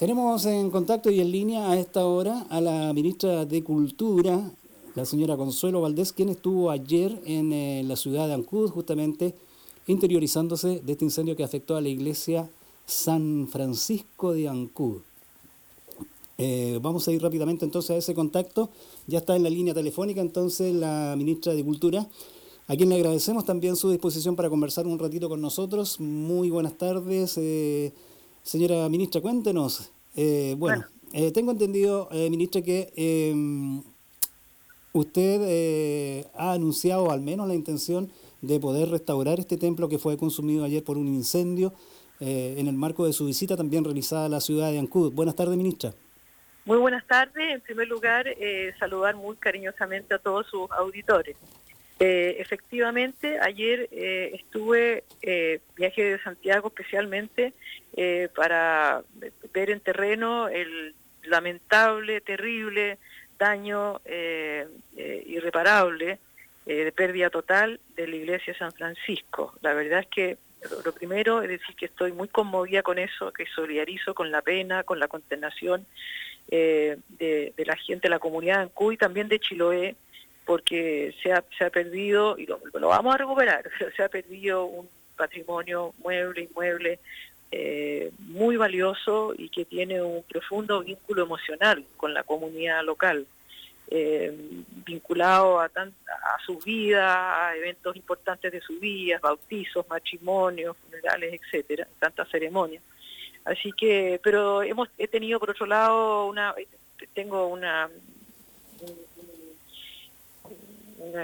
Tenemos en contacto y en línea a esta hora a la ministra de Cultura, la señora Consuelo Valdés, quien estuvo ayer en eh, la ciudad de Ancud, justamente interiorizándose de este incendio que afectó a la iglesia San Francisco de Ancud. Eh, vamos a ir rápidamente entonces a ese contacto. Ya está en la línea telefónica entonces la ministra de Cultura, a quien le agradecemos también su disposición para conversar un ratito con nosotros. Muy buenas tardes. Eh, Señora ministra, cuéntenos. Eh, bueno, eh, tengo entendido, eh, ministra, que em, usted ha anunciado al menos la intención de poder restaurar este templo que fue consumido ayer por un incendio en el marco de su visita también realizada a la ciudad de Ancud. Buenas tardes, ministra. Muy buenas tardes. En primer lugar, saludar muy cariñosamente a todos sus auditores. Eh, efectivamente, ayer eh, estuve, eh, viaje de Santiago especialmente, para ver en terreno el lamentable, terrible daño irreparable de pérdida total de la iglesia de San Francisco. La verdad es que lo primero es decir que estoy muy conmovida con eso, que solidarizo con la pena, con la consternación de, de, la gente, de la comunidad de Cuy, también de Chiloé, porque se ha, se ha perdido, y lo, vamos a recuperar, se ha perdido un patrimonio mueble, inmueble, eh, muy valioso y que tiene un profundo vínculo emocional con la comunidad local, eh, vinculado a, a su vida, a eventos importantes de su vida, bautizos, matrimonios, funerales, etcétera, tantas ceremonias. Así que, pero hemos he tenido por otro lado una tengo una un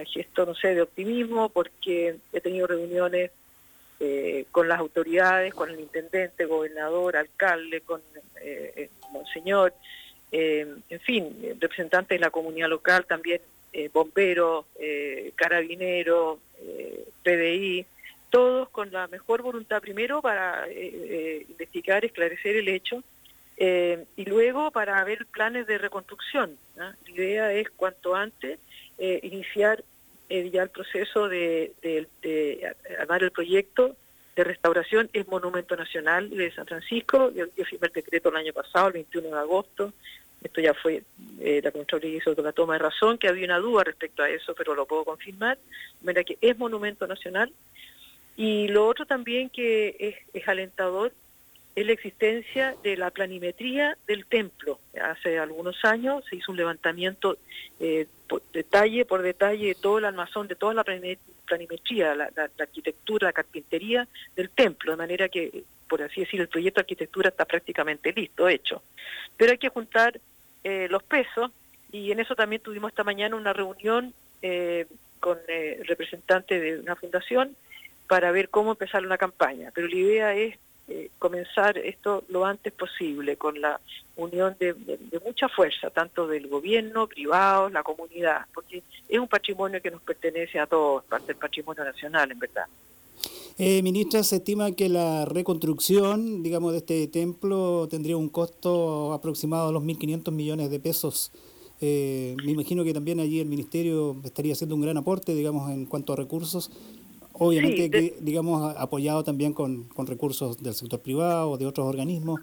gesto, no sé, de optimismo, porque he tenido reuniones eh, con las autoridades, con el intendente, gobernador, alcalde, con eh, monseñor, eh, en fin, representantes de la comunidad local, también bomberos, carabineros, PDI, todos con la mejor voluntad primero para investigar, esclarecer el hecho, y luego para ver planes de reconstrucción. La idea es cuanto antes eh, iniciar eh, ya el proceso de, armar el proyecto de restauración. Es Monumento Nacional de San Francisco. Yo, firmé el decreto el año pasado, el 21 de agosto. Esto ya fue, eh, la Contraloría hizo la toma de razón, que había una duda respecto a eso, pero lo puedo confirmar. Mira que es Monumento Nacional. Y lo otro también que es, es alentador es la existencia de la planimetría del templo. Hace algunos años se hizo un levantamiento eh, detalle por detalle de todo el almazón, de toda la planimetría, la, arquitectura, la carpintería del templo, de manera que, por así decir, el proyecto de arquitectura está prácticamente listo, hecho. Pero hay que juntar eh, los pesos y en eso también tuvimos esta mañana una reunión eh, con representantes de una fundación para ver cómo empezar una campaña. Pero la idea es eh, comenzar esto lo antes posible, con la unión de, mucha fuerza, tanto del gobierno, privados, la comunidad, porque es un patrimonio que nos pertenece a todos, parte del patrimonio nacional, en verdad. Eh, ministra, se estima que la reconstrucción, digamos, de este templo tendría un costo aproximado a los 1.500 millones de pesos. Eh, me imagino que también allí el Ministerio estaría haciendo un gran aporte, digamos, en cuanto a recursos. Obviamente, que, digamos, apoyado también con, con, recursos del sector privado o de otros organismos.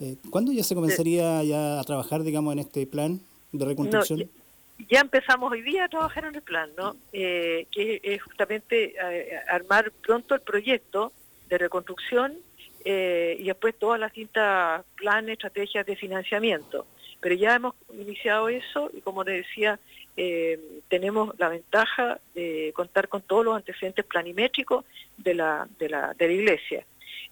Eh, ¿Cuándo ya se comenzaría ya a trabajar, digamos, en este plan de reconstrucción? ya, empezamos hoy día a trabajar en el plan, ¿no? Eh, que es justamente eh, armar pronto el proyecto de reconstrucción eh, y después todas las distintas planes, estrategias de financiamiento. Pero ya hemos iniciado eso y como le decía, eh, tenemos la ventaja de contar con todos los antecedentes planimétricos de la, de la, de la iglesia.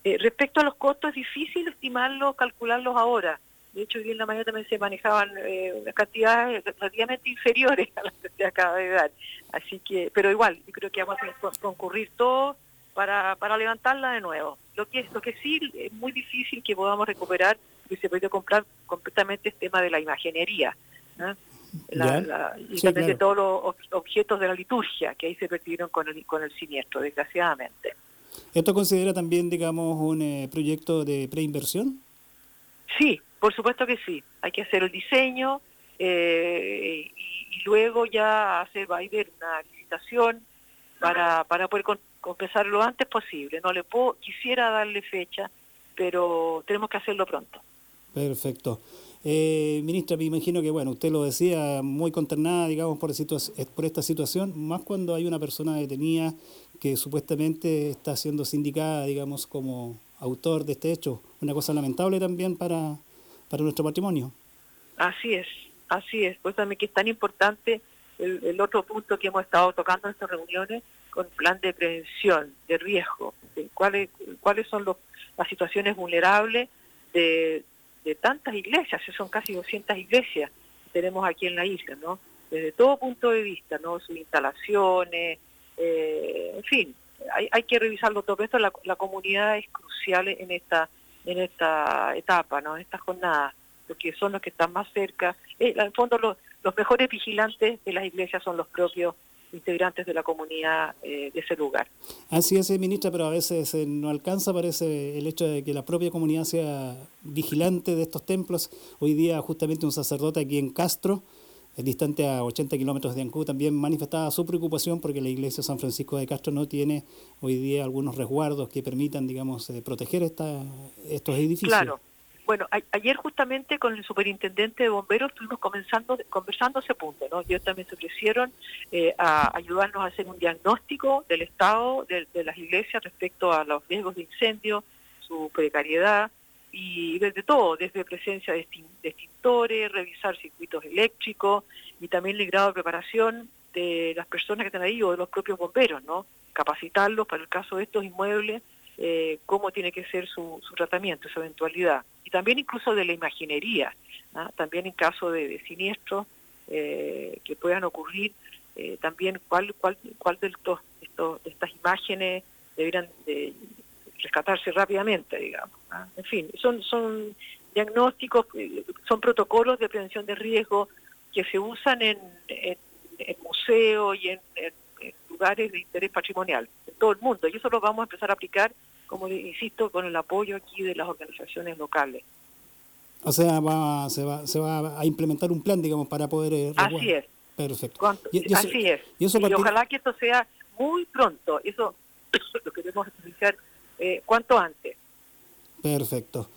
Eh, respecto a los costos, es difícil estimarlos, calcularlos ahora. De hecho, hoy en la mañana también se manejaban eh, cantidades relativamente inferiores a las que se acaba de dar. Así que, pero igual, yo creo que vamos a concurrir todos para, para levantarla de nuevo. Lo que, lo que sí es muy difícil que podamos recuperar, que se puede comprar completamente el tema de la imaginería la, y también de todos los objetos de la liturgia que ahí se perdieron con el, con el siniestro, desgraciadamente. ¿Esto considera también, digamos, un eh, proyecto de preinversión? Sí, por supuesto que sí. Hay que hacer el diseño eh, y, luego ya hacer, va a haber una licitación para, para poder compensar lo antes posible. No le puedo, quisiera darle fecha, pero tenemos que hacerlo pronto. Perfecto. Eh, ministra, me imagino que, bueno, usted lo decía, muy consternada, digamos, por, esta situación, más cuando hay una persona detenida que supuestamente está siendo sindicada, digamos, como autor de este hecho. Una cosa lamentable también para, para nuestro patrimonio. Así es, así es. Pues también que es tan importante el, otro punto que hemos estado tocando en estas reuniones con el plan de prevención de riesgo, de cuáles, cuáles son los, las situaciones vulnerables de, de tantas iglesias, son casi 200 iglesias que tenemos aquí en la isla, ¿no? Desde todo punto de vista, ¿no? Sus instalaciones, eh, en fin, hay, hay, que revisarlo todo esto. La, la, comunidad es crucial en esta en esta etapa, ¿no? En estas jornadas, porque son los que están más cerca. Eh, en el fondo, los, los mejores vigilantes de las iglesias son los propios integrantes de la comunidad eh, de ese lugar. Así es, ministra, pero a veces eh, no alcanza, parece, el hecho de que la propia comunidad sea vigilante de estos templos. Hoy día justamente un sacerdote aquí en Castro, distante a 80 kilómetros de Ancú, también manifestaba su preocupación porque la iglesia San Francisco de Castro no tiene hoy día algunos resguardos que permitan, digamos, eh, proteger esta, estos edificios. Claro. Bueno, ayer justamente con el superintendente de bomberos estuvimos comenzando, conversando ese punto, ¿no? Ellos también se ofrecieron eh, a ayudarnos a hacer un diagnóstico del estado de, las iglesias respecto a los riesgos de incendio, su precariedad y desde todo, desde presencia de, extintores, revisar circuitos eléctricos y también el grado de preparación de las personas que están ahí o de los propios bomberos, ¿no? Capacitarlos para el caso de estos inmuebles eh, cómo tiene que ser su, tratamiento, su eventualidad. Y también incluso de la imaginería, ¿ah? también en caso de, siniestros eh, que puedan ocurrir, eh, también cuál, cuál, cuál de, estos, de estas imágenes deberían de rescatarse rápidamente, digamos. ¿ah? En fin, son, son diagnósticos, son protocolos de prevención de riesgo que se usan en, en, museos y en, en, lugares de interés patrimonial, en todo el mundo. Y eso lo vamos a empezar a aplicar como insisto, con el apoyo aquí de las organizaciones locales. O sea, va, se, va, se va a implementar un plan, digamos, para poder... Eh, así es. Perfecto. así es. Y, ojalá que esto sea muy pronto. Eso lo queremos iniciar eh, cuanto antes. Perfecto.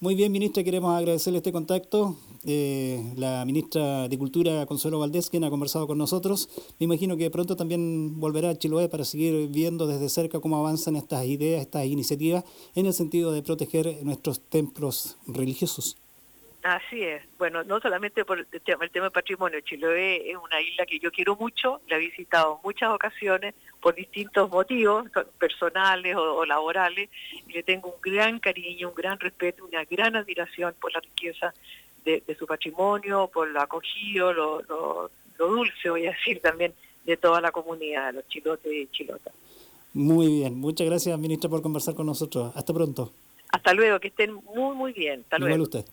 Muy bien, ministra, queremos agradecerle este contacto. Eh, la ministra de Cultura, Consuelo Valdés, quien ha conversado con nosotros. Me imagino que pronto también volverá a Chiloé para seguir viendo desde cerca cómo avanzan estas ideas, estas iniciativas, en el sentido de proteger nuestros templos religiosos. Así es. Bueno, no solamente por el tema, el tema del patrimonio. Chiloé es una isla que yo quiero mucho, la he visitado en muchas ocasiones por distintos motivos personales o, laborales y le tengo un gran cariño, un gran respeto, una gran admiración por la riqueza de, su patrimonio, por lo acogido, lo, lo, dulce, voy a decir también, de toda la comunidad, los chilotes y chilotas. Muy bien, muchas gracias, ministra, por conversar con nosotros. Hasta pronto. Hasta luego, que estén muy, muy bien. Hasta Igual usted.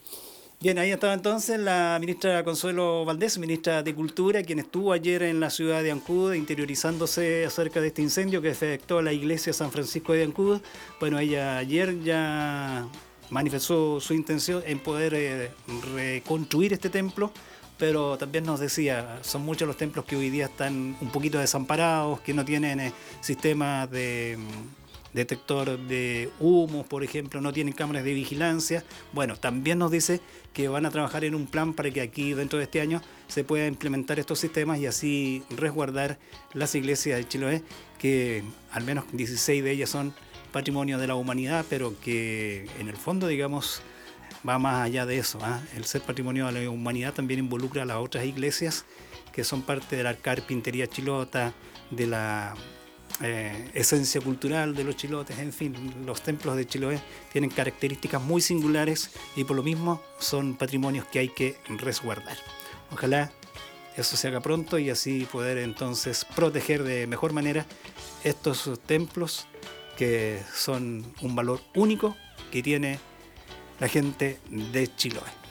Bien, ahí estaba entonces la ministra Consuelo Valdés, ministra de Cultura, quien estuvo ayer en la ciudad de Ancud interiorizándose acerca de este incendio que afectó a la iglesia San Francisco de Ancud. Bueno, ella ayer ya manifestó su intención en poder eh, reconstruir este templo, pero también nos decía, son muchos los templos que hoy día están un poquito desamparados, que no tienen eh, sistemas de detector de humos, por ejemplo, no tienen cámaras de vigilancia. Bueno, también nos dice que van a trabajar en un plan para que aquí dentro de este año se pueda implementar estos sistemas y así resguardar las iglesias de Chiloé, que al menos 16 de ellas son patrimonio de la humanidad, pero que en el fondo, digamos, va más allá de eso. ¿ah? El ser patrimonio de la humanidad también involucra a las otras iglesias que son parte de la carpintería chilota, de la eh, esencia cultural de los chilotes, en fin, los templos de Chiloé tienen características muy singulares y por lo mismo son patrimonios que hay que resguardar. Ojalá eso se haga pronto y así poder entonces proteger de mejor manera estos templos que son un valor único que tiene la gente de Chiloé.